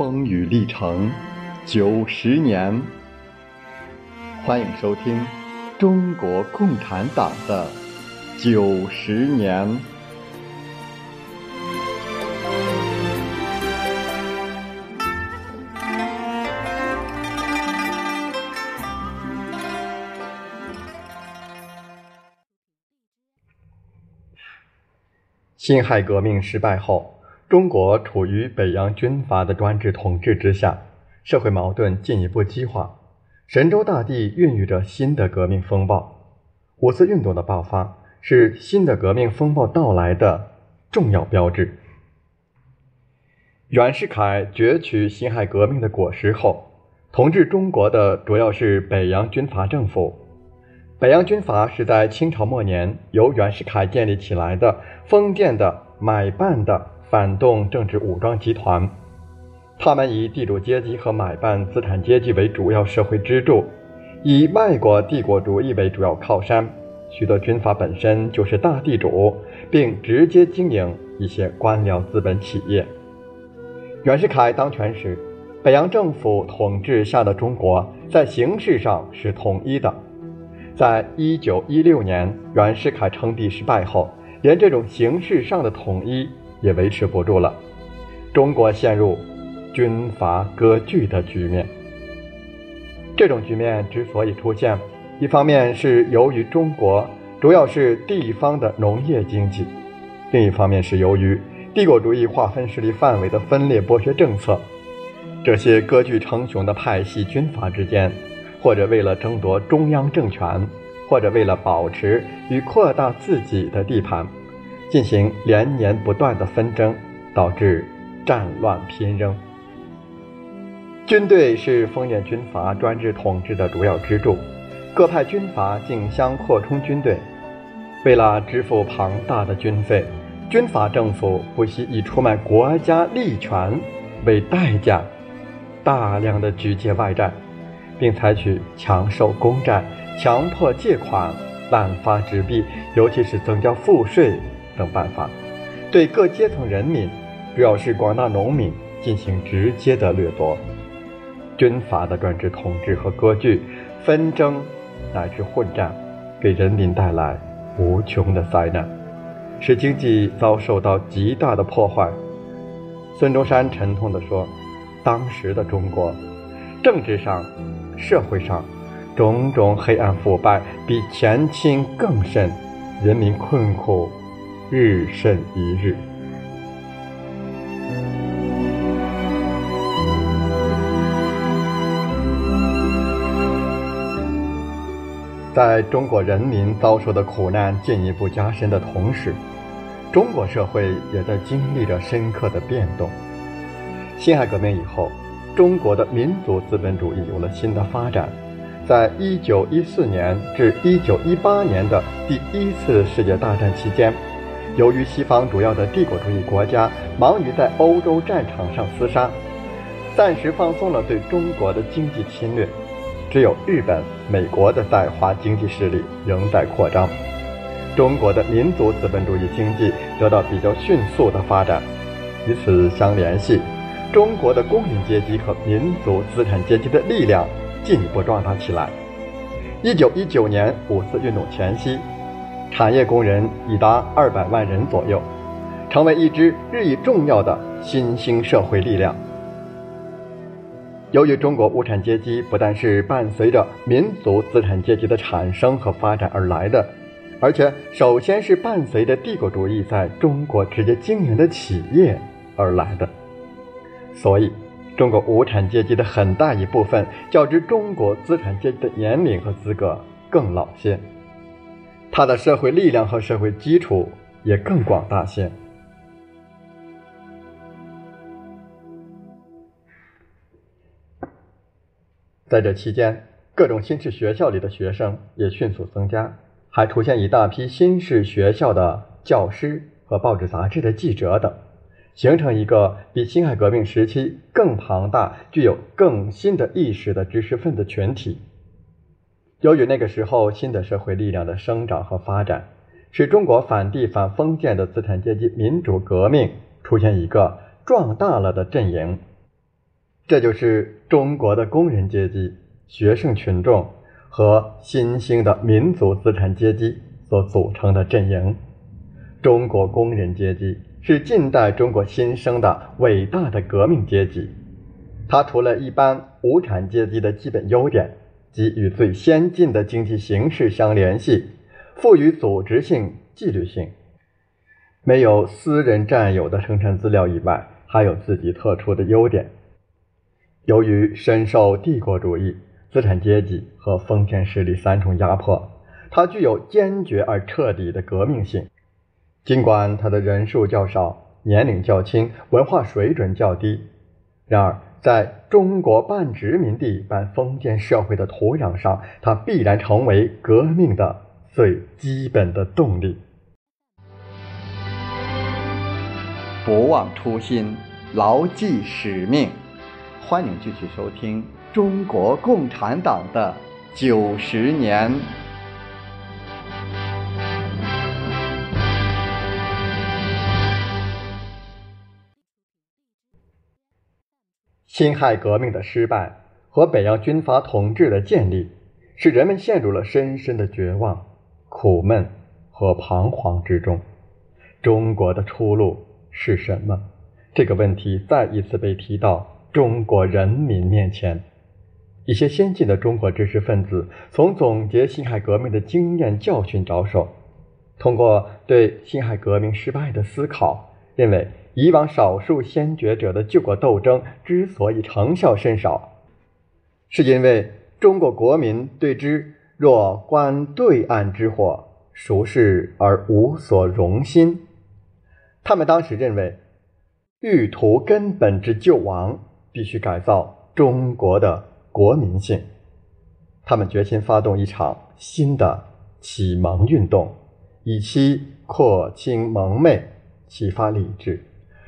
风雨历程九十年，欢迎收听中国共产党的九十年。辛亥革命失败后。中国处于北洋军阀的专制统治之下，社会矛盾进一步激化，神州大地孕育着新的革命风暴。五四运动的爆发是新的革命风暴到来的重要标志。袁世凯攫取辛亥革命的果实后，统治中国的主要是北洋军阀政府。北洋军阀是在清朝末年由袁世凯建立起来的封建的买办的。反动政治武装集团，他们以地主阶级和买办资产阶级为主要社会支柱，以外国帝国主义为主要靠山。许多军阀本身就是大地主，并直接经营一些官僚资本企业。袁世凯当权时，北洋政府统治下的中国在形式上是统一的。在一九一六年袁世凯称帝失败后，连这种形式上的统一。也维持不住了，中国陷入军阀割据的局面。这种局面之所以出现，一方面是由于中国主要是地方的农业经济，另一方面是由于帝国主义划分势力范围的分裂剥削政策。这些割据成雄的派系军阀之间，或者为了争夺中央政权，或者为了保持与扩大自己的地盘。进行连年不断的纷争，导致战乱频仍。军队是封建军阀专制统治的主要支柱，各派军阀竞相扩充军队。为了支付庞大的军费，军阀政府不惜以出卖国家利权为代价，大量的举借外债，并采取强收公债、强迫借款、滥发纸币，尤其是增加赋税。等办法，对各阶层人民，主要是广大农民进行直接的掠夺。军阀的专制统治和割据、纷争乃至混战，给人民带来无穷的灾难，使经济遭受到极大的破坏。孙中山沉痛地说：“当时的中国，政治上、社会上，种种黑暗腐败比前清更甚，人民困苦。”日甚一日，在中国人民遭受的苦难进一步加深的同时，中国社会也在经历着深刻的变动。辛亥革命以后，中国的民族资本主义有了新的发展。在一九一四年至一九一八年的第一次世界大战期间。由于西方主要的帝国主义国家忙于在欧洲战场上厮杀，暂时放松了对中国的经济侵略，只有日本、美国的在华经济势力仍在扩张，中国的民族资本主义经济得到比较迅速的发展。与此相联系，中国的工人阶级和民族资产阶级的力量进一步壮大起来。一九一九年五四运动前夕。产业工人已达二百万人左右，成为一支日益重要的新兴社会力量。由于中国无产阶级不但是伴随着民族资产阶级的产生和发展而来的，而且首先是伴随着帝国主义在中国直接经营的企业而来的，所以中国无产阶级的很大一部分较之中国资产阶级的年龄和资格更老些。他的社会力量和社会基础也更广大些。在这期间，各种新式学校里的学生也迅速增加，还出现一大批新式学校的教师和报纸杂志的记者等，形成一个比辛亥革命时期更庞大、具有更新的意识的知识分子群体。由于那个时候新的社会力量的生长和发展，使中国反帝反封建的资产阶级民主革命出现一个壮大了的阵营。这就是中国的工人阶级、学生群众和新兴的民族资产阶级所组成的阵营。中国工人阶级是近代中国新生的伟大的革命阶级。它除了一般无产阶级的基本优点，即与最先进的经济形势相联系，富于组织性、纪律性，没有私人占有的生产资料以外，还有自己特殊的优点。由于深受帝国主义、资产阶级和封建势力三重压迫，它具有坚决而彻底的革命性。尽管它的人数较少、年龄较轻、文化水准较低，然而在中国半殖民地半封建社会的土壤上，它必然成为革命的最基本的动力。不忘初心，牢记使命。欢迎继续收听《中国共产党的九十年》。辛亥革命的失败和北洋军阀统治的建立，使人们陷入了深深的绝望、苦闷和彷徨之中。中国的出路是什么？这个问题再一次被提到。中国人民面前，一些先进的中国知识分子从总结辛亥革命的经验教训着手，通过对辛亥革命失败的思考，认为以往少数先觉者的救国斗争之所以成效甚少，是因为中国国民对之若观对岸之火，熟视而无所容心。他们当时认为，欲图根本之救亡。必须改造中国的国民性，他们决心发动一场新的启蒙运动，以期扩清蒙昧，启发理智，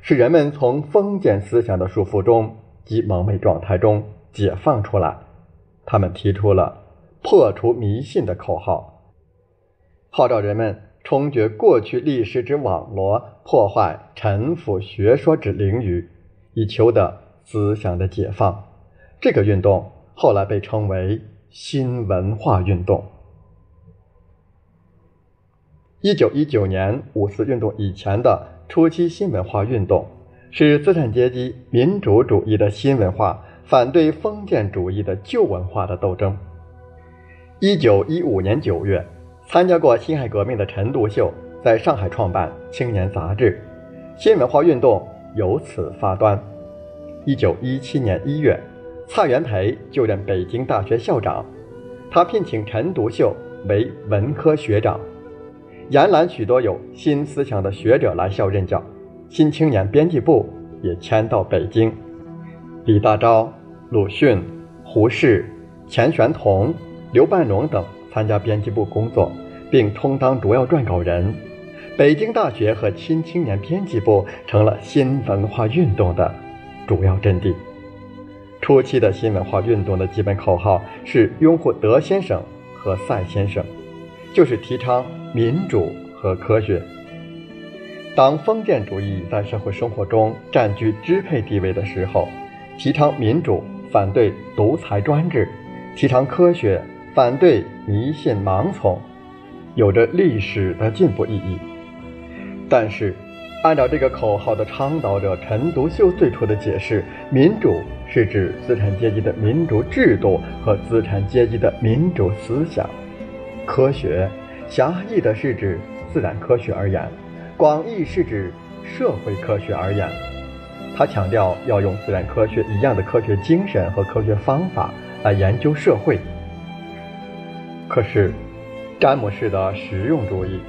使人们从封建思想的束缚中及蒙昧状态中解放出来。他们提出了破除迷信的口号，号召人们冲决过去历史之网罗，破坏陈腐学说之凌虞，以求得。思想的解放，这个运动后来被称为新文化运动。一九一九年五四运动以前的初期新文化运动，是资产阶级民主主义的新文化反对封建主义的旧文化的斗争。一九一五年九月，参加过辛亥革命的陈独秀在上海创办《青年》杂志，新文化运动由此发端。一九一七年一月，蔡元培就任北京大学校长，他聘请陈独秀为文科学长，延揽许多有新思想的学者来校任教。新青年编辑部也迁到北京，李大钊、鲁迅、胡适、钱玄同、刘半农等参加编辑部工作，并充当主要撰稿人。北京大学和新青年编辑部成了新文化运动的。主要阵地。初期的新文化运动的基本口号是拥护德先生和赛先生，就是提倡民主和科学。当封建主义在社会生活中占据支配地位的时候，提倡民主，反对独裁专制；提倡科学，反对迷信盲从，有着历史的进步意义。但是，按照这个口号的倡导者陈独秀最初的解释，民主是指资产阶级的民主制度和资产阶级的民主思想；科学狭义的是指自然科学而言，广义是指社会科学而言。他强调要用自然科学一样的科学精神和科学方法来研究社会。可是，詹姆士的实用主义。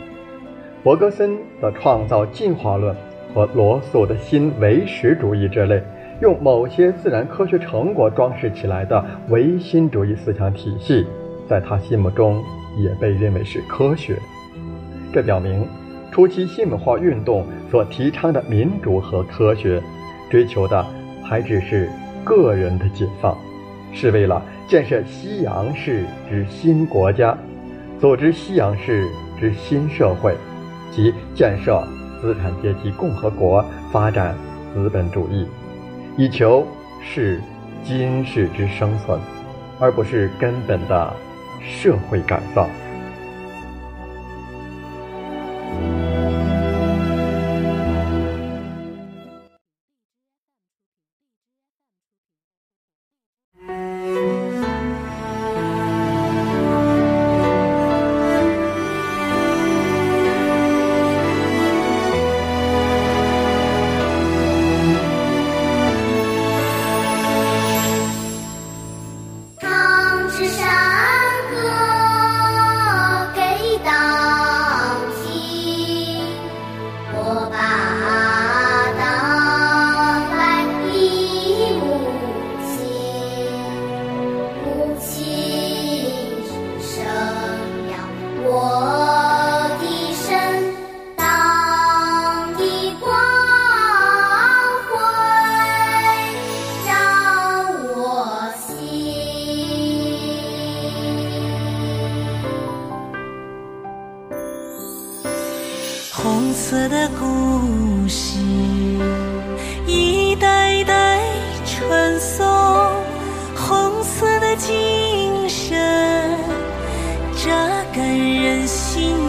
伯格森的创造进化论和罗素的新唯实主义这类用某些自然科学成果装饰起来的唯心主义思想体系，在他心目中也被认为是科学。这表明，初期新文化运动所提倡的民主和科学，追求的还只是个人的解放，是为了建设西洋式之新国家，组织西洋式之新社会。及建设资产阶级共和国，发展资本主义，以求是今世之生存，而不是根本的社会改造。红色的故事一代代传颂，红色的精神扎根人心。